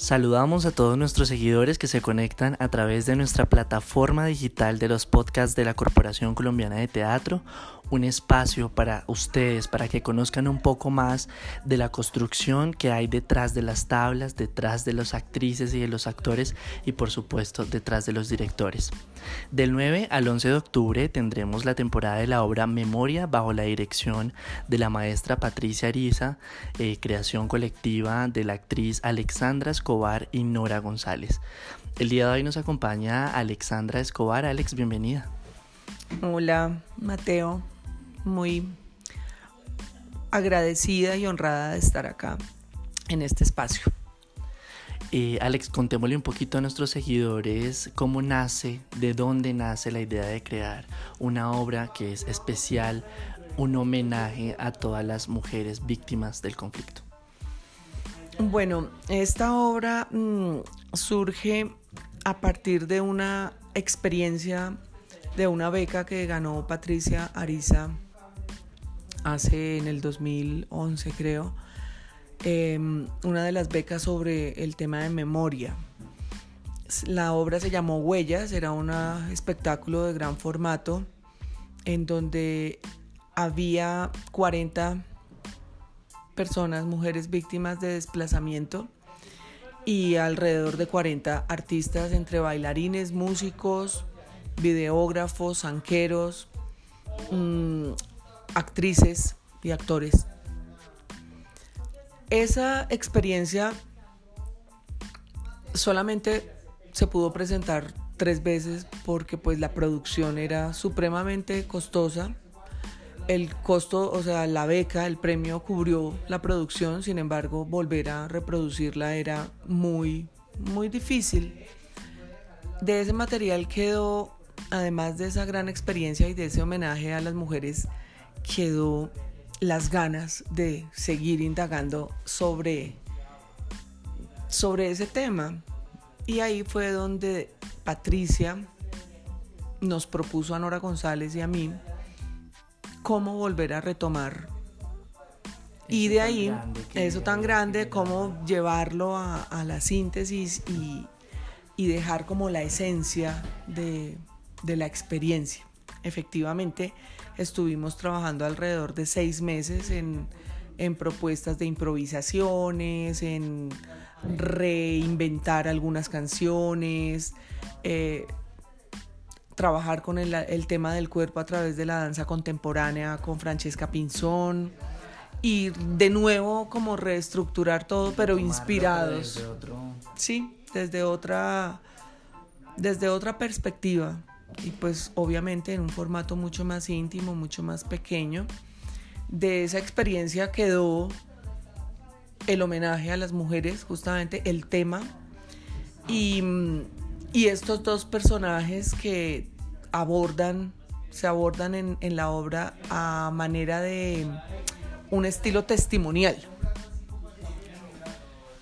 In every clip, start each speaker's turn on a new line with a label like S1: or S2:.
S1: Saludamos a todos nuestros seguidores que se conectan a través de nuestra plataforma digital de los podcasts de la Corporación Colombiana de Teatro, un espacio para ustedes, para que conozcan un poco más de la construcción que hay detrás de las tablas, detrás de las actrices y de los actores y por supuesto detrás de los directores. Del 9 al 11 de octubre tendremos la temporada de la obra Memoria bajo la dirección de la maestra Patricia Ariza, eh, creación colectiva de la actriz Alexandra Escobar y Nora González. El día de hoy nos acompaña Alexandra Escobar. Alex, bienvenida.
S2: Hola, Mateo. Muy agradecida y honrada de estar acá en este espacio.
S1: Eh, Alex, contémosle un poquito a nuestros seguidores cómo nace, de dónde nace la idea de crear una obra que es especial, un homenaje a todas las mujeres víctimas del conflicto.
S2: Bueno, esta obra mm, surge a partir de una experiencia de una beca que ganó Patricia Ariza hace en el 2011 creo, em, una de las becas sobre el tema de memoria. La obra se llamó Huellas, era un espectáculo de gran formato en donde había 40 personas, mujeres víctimas de desplazamiento y alrededor de 40 artistas entre bailarines, músicos, videógrafos, anqueros, mm, actrices y actores. Esa experiencia solamente se pudo presentar tres veces porque pues la producción era supremamente costosa el costo, o sea, la beca, el premio cubrió la producción, sin embargo, volver a reproducirla era muy, muy difícil. De ese material quedó, además de esa gran experiencia y de ese homenaje a las mujeres, quedó las ganas de seguir indagando sobre, sobre ese tema. Y ahí fue donde Patricia nos propuso a Nora González y a mí cómo volver a retomar. y de ahí, eso tan grande, cómo llevarlo a, la síntesis y, dejar como la esencia de, la experiencia. Efectivamente, estuvimos trabajando alrededor de seis meses en, propuestas de improvisaciones, en reinventar algunas canciones, eh, trabajar con el, tema del cuerpo a través de la danza contemporánea con Francesca Pinzón y de nuevo como reestructurar todo, pero inspirados. Desde otro... Sí, desde otra, desde otra perspectiva y pues obviamente en un formato mucho más íntimo, mucho más pequeño. De esa experiencia quedó el homenaje a las mujeres, justamente el tema. Y y estos dos personajes que abordan, se abordan en, la obra a manera de un estilo testimonial.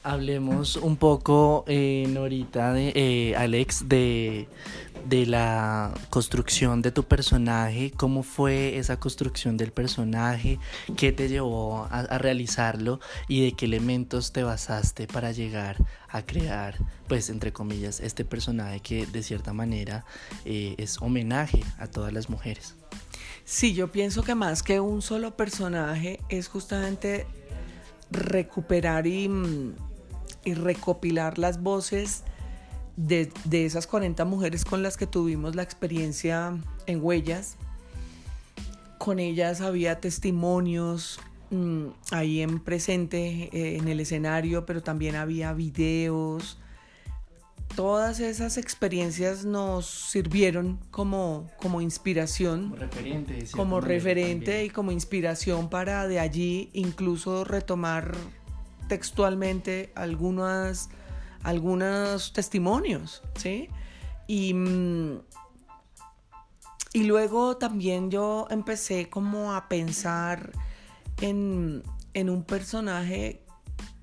S1: Hablemos un poco, eh, Norita, de, eh, Alex, de, de la construcción de tu personaje, cómo fue esa construcción del personaje, qué te llevó a, realizarlo y de qué elementos te basaste para llegar a crear, pues entre comillas, este personaje que de cierta manera eh, es homenaje a todas las mujeres.
S2: Sí, yo pienso que más que un solo personaje es justamente recuperar y, mm, y recopilar las voces de, esas 40 mujeres con las que tuvimos la experiencia en Huellas, con ellas había testimonios mm, ahí en presente eh, en el escenario, pero también había videos. Todas esas experiencias nos sirvieron como, como inspiración, como referente, como referente y como inspiración para de allí incluso retomar textualmente algunas algunos testimonios, ¿sí? Y, mm, y luego también yo empecé como a pensar en, un personaje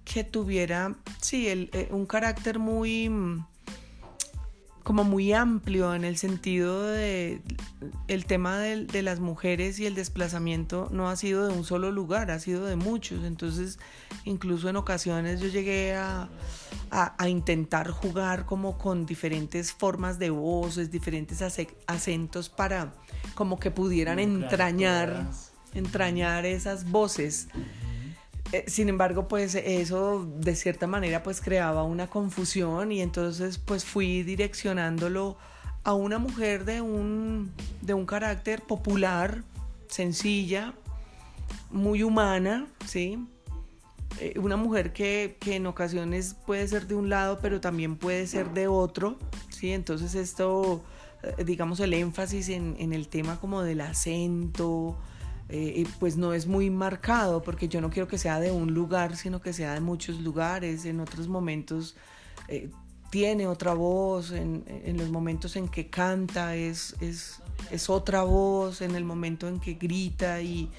S2: que tuviera, sí, el, eh, un carácter muy, mm, como muy amplio en el sentido de el tema de, de, las mujeres y el desplazamiento no ha sido de un solo lugar, ha sido de muchos. Entonces, incluso en ocasiones yo llegué a, a, a intentar jugar como con diferentes formas de voces, diferentes acentos para como que pudieran entrañar, entrañar esas voces. Eh, sin embargo, pues eso de cierta manera pues creaba una confusión y entonces pues fui direccionándolo a una mujer de un, de un carácter popular, sencilla, muy humana, ¿sí? Eh, una mujer que, que, en ocasiones puede ser de un lado, pero también puede ser de otro, ¿sí? Entonces esto, eh, digamos, el énfasis en, en el tema como del acento, eh, pues no es muy marcado porque yo no quiero que sea de un lugar, sino que sea de muchos lugares. En otros momentos eh, tiene otra voz, en, los momentos en que canta es, es, es, otra voz, en el momento en que grita y,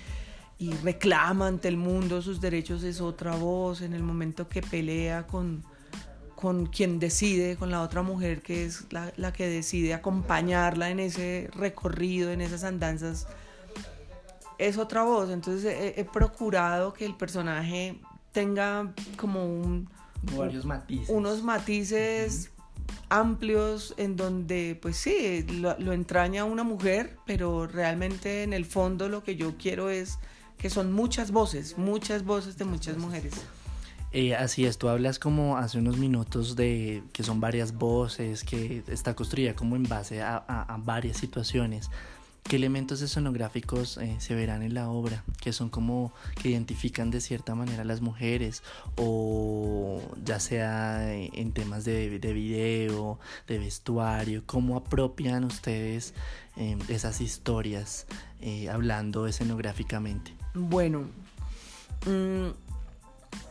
S2: y, reclama ante el mundo sus derechos es otra voz, en el momento que pelea con, con quien decide, con la otra mujer que es la, la que decide acompañarla en ese recorrido, en esas andanzas es otra voz. Entonces he, procurado que el personaje tenga como un...
S1: Varios matices.
S2: Unos matices amplios en donde, pues sí, lo, entraña una mujer, pero realmente en el fondo lo que yo quiero es que son muchas voces, muchas voces de muchas mujeres.
S1: Eh, así es, tú hablas como hace unos minutos de que son varias voces, que está construida como en base a, a varias situaciones. ¿Qué elementos escenográficos eh, se verán en la obra? Que son como que identifican de cierta manera a las mujeres o ya sea en temas de, de video, de vestuario, ¿cómo apropian ustedes eh, esas historias eh, hablando escenográficamente?
S2: Bueno, mm,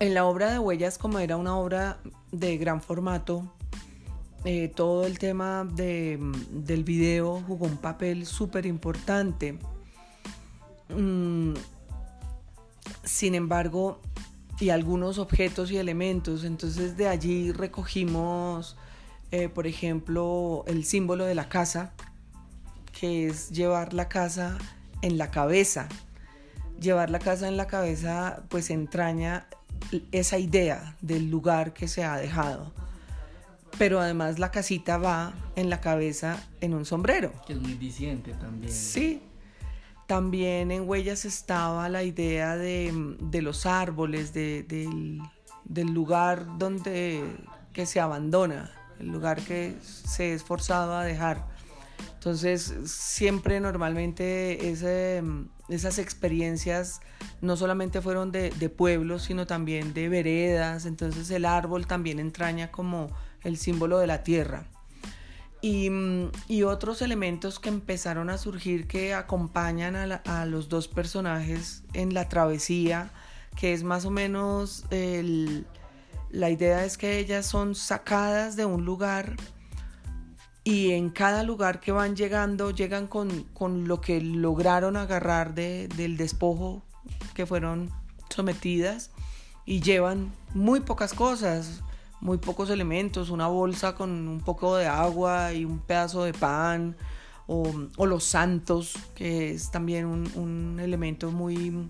S2: en la obra de Huellas, como era una obra de gran formato, eh, todo el tema de, del video jugó un papel súper importante. Mm, sin embargo, y algunos objetos y elementos, entonces de allí recogimos, eh, por ejemplo, el símbolo de la casa, que es llevar la casa en la cabeza. Llevar la casa en la cabeza pues entraña esa idea del lugar que se ha dejado pero además la casita va en la cabeza en un sombrero.
S1: Que es muy diciente también.
S2: Sí. También en Huellas estaba la idea de, los árboles, del, lugar donde que se abandona, el lugar que se es forzado a dejar. Entonces, siempre normalmente esas experiencias no solamente fueron de, de pueblos, sino también de veredas. Entonces, el árbol también entraña como el símbolo de la tierra. Y, otros elementos que empezaron a surgir que acompañan a, los dos personajes en la travesía, que es más o menos la idea es que ellas son sacadas de un lugar y en cada lugar que van llegando llegan con, lo que lograron agarrar del despojo que fueron sometidas y llevan muy pocas cosas muy pocos elementos, una bolsa con un poco de agua y un pedazo de pan, o, los santos, que es también un, elemento muy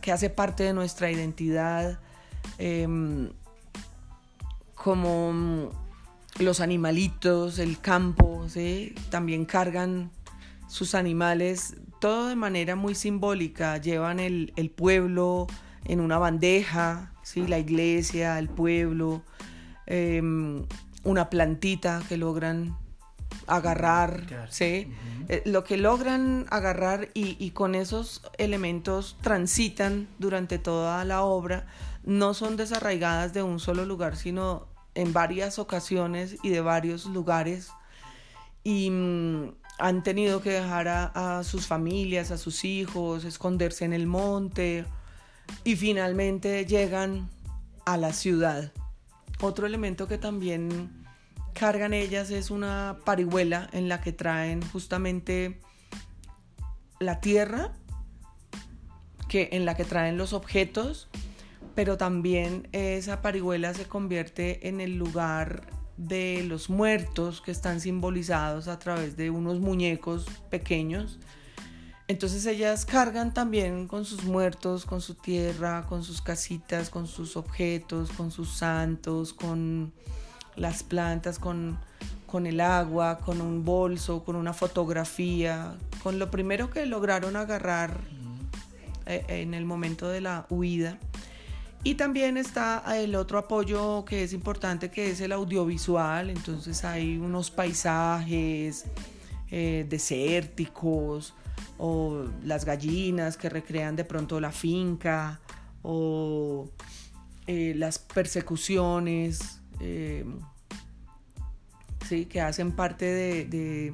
S2: que hace parte de nuestra identidad, em, como los animalitos, el campo, también cargan sus animales, todo de manera muy simbólica, llevan el, el pueblo en una bandeja, ¿sí? la iglesia, el pueblo, em, una plantita que logran agarrar, ¿sí? Eh, lo que logran agarrar y, y, con esos elementos transitan durante toda la obra, no son desarraigadas de un solo lugar, sino en varias ocasiones y de varios lugares. Y mm, han tenido que dejar a, a sus familias, a sus hijos, esconderse en el monte, y finalmente llegan a la ciudad. Otro elemento que también cargan ellas es una parihuela en la que traen justamente la tierra, que, en la que traen los objetos, pero también esa parihuela se convierte en el lugar de los muertos que están simbolizados a través de unos muñecos pequeños. Entonces ellas cargan también con sus muertos, con su tierra, con sus casitas, con sus objetos, con sus santos, con las plantas, con, con el agua, con un bolso, con una fotografía, con lo primero que lograron agarrar eh, en el momento de la huida. Y también está el otro apoyo que es importante, que es el audiovisual. Entonces hay unos paisajes eh, desérticos o las gallinas que recrean de pronto la finca o eh, las persecuciones eh, ¿sí? que hacen parte de,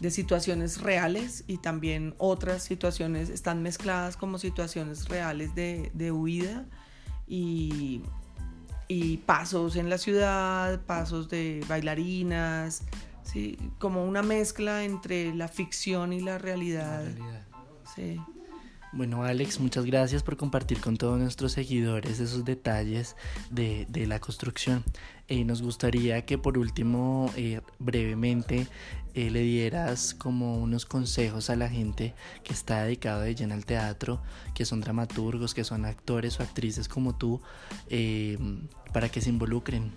S2: de, situaciones reales y también otras situaciones están mezcladas como situaciones reales de, de huida y, y pasos en la ciudad, pasos de bailarinas, ¿sí? como una mezcla entre la ficción y la realidad. Sí.
S1: Bueno, Alex, muchas gracias por compartir con todos nuestros seguidores esos detalles de, de la construcción. Eh, nos gustaría que por último, eh, brevemente, eh, le dieras como unos consejos a la gente que está dedicada de lleno al teatro, que son dramaturgos, que son actores o actrices como tú, para que se involucren.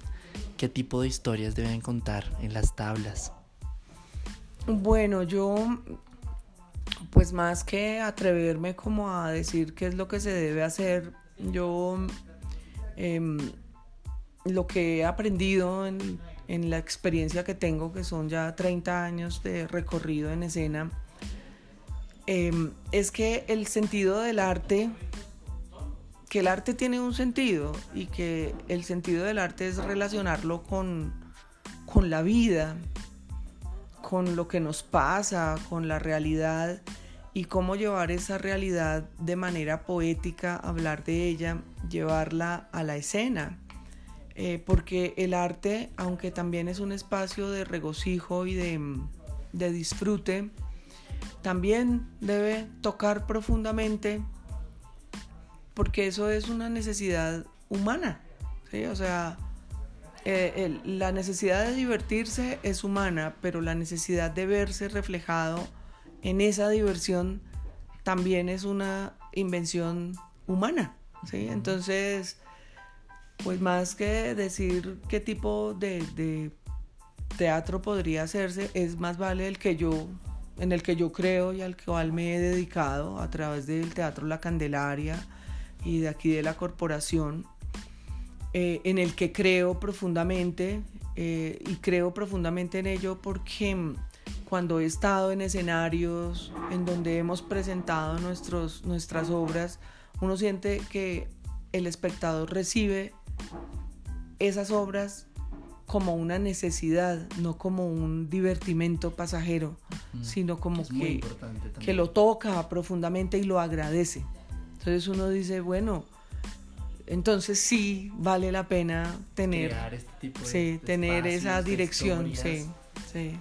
S1: ¿Qué tipo de historias deben contar en las tablas?
S2: Bueno, yo pues más que atreverme como a decir qué es lo que se debe hacer, yo em, lo que he aprendido en, la experiencia que tengo, que son ya 30 años de recorrido en escena, em, es que el sentido del arte, que el arte tiene un sentido y que el sentido del arte es relacionarlo con, con la vida, con lo que nos pasa, con la realidad y cómo llevar esa realidad de manera poética, hablar de ella, llevarla a la escena. Eh, porque el arte, aunque también es un espacio de regocijo y de, de disfrute, también debe tocar profundamente porque eso es una necesidad humana. ¿sí? O sea, eh, la necesidad de divertirse es humana, pero la necesidad de verse reflejado en esa diversión también es una invención humana. ¿sí? Entonces, pues más que decir qué tipo de, de, teatro podría hacerse, es más vale el que yo, en el que yo creo y al cual me he dedicado a través del Teatro La Candelaria y de aquí de la corporación eh, en el que creo profundamente eh, y creo profundamente en ello porque mm, cuando he estado en escenarios en donde hemos presentado nuestros, nuestras obras, uno siente que el espectador recibe esas obras como una necesidad, no como un divertimento pasajero, sino como que, que lo toca profundamente y lo agradece. Entonces uno dice, bueno, entonces sí vale la pena tener, este tener esa dirección, sí, sí.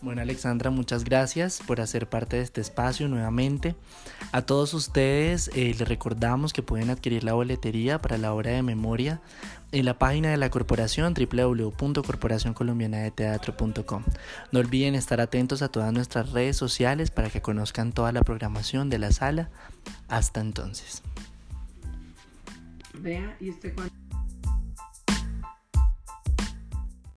S1: Bueno, Alexandra, muchas gracias por hacer parte de este espacio nuevamente. A todos ustedes eh, les recordamos que pueden adquirir la boletería para la obra de memoria en la página de la corporación www.corporacioncolombianadeteatro.com. No olviden estar atentos a todas nuestras redes sociales para que conozcan toda la programación de la sala. Hasta entonces.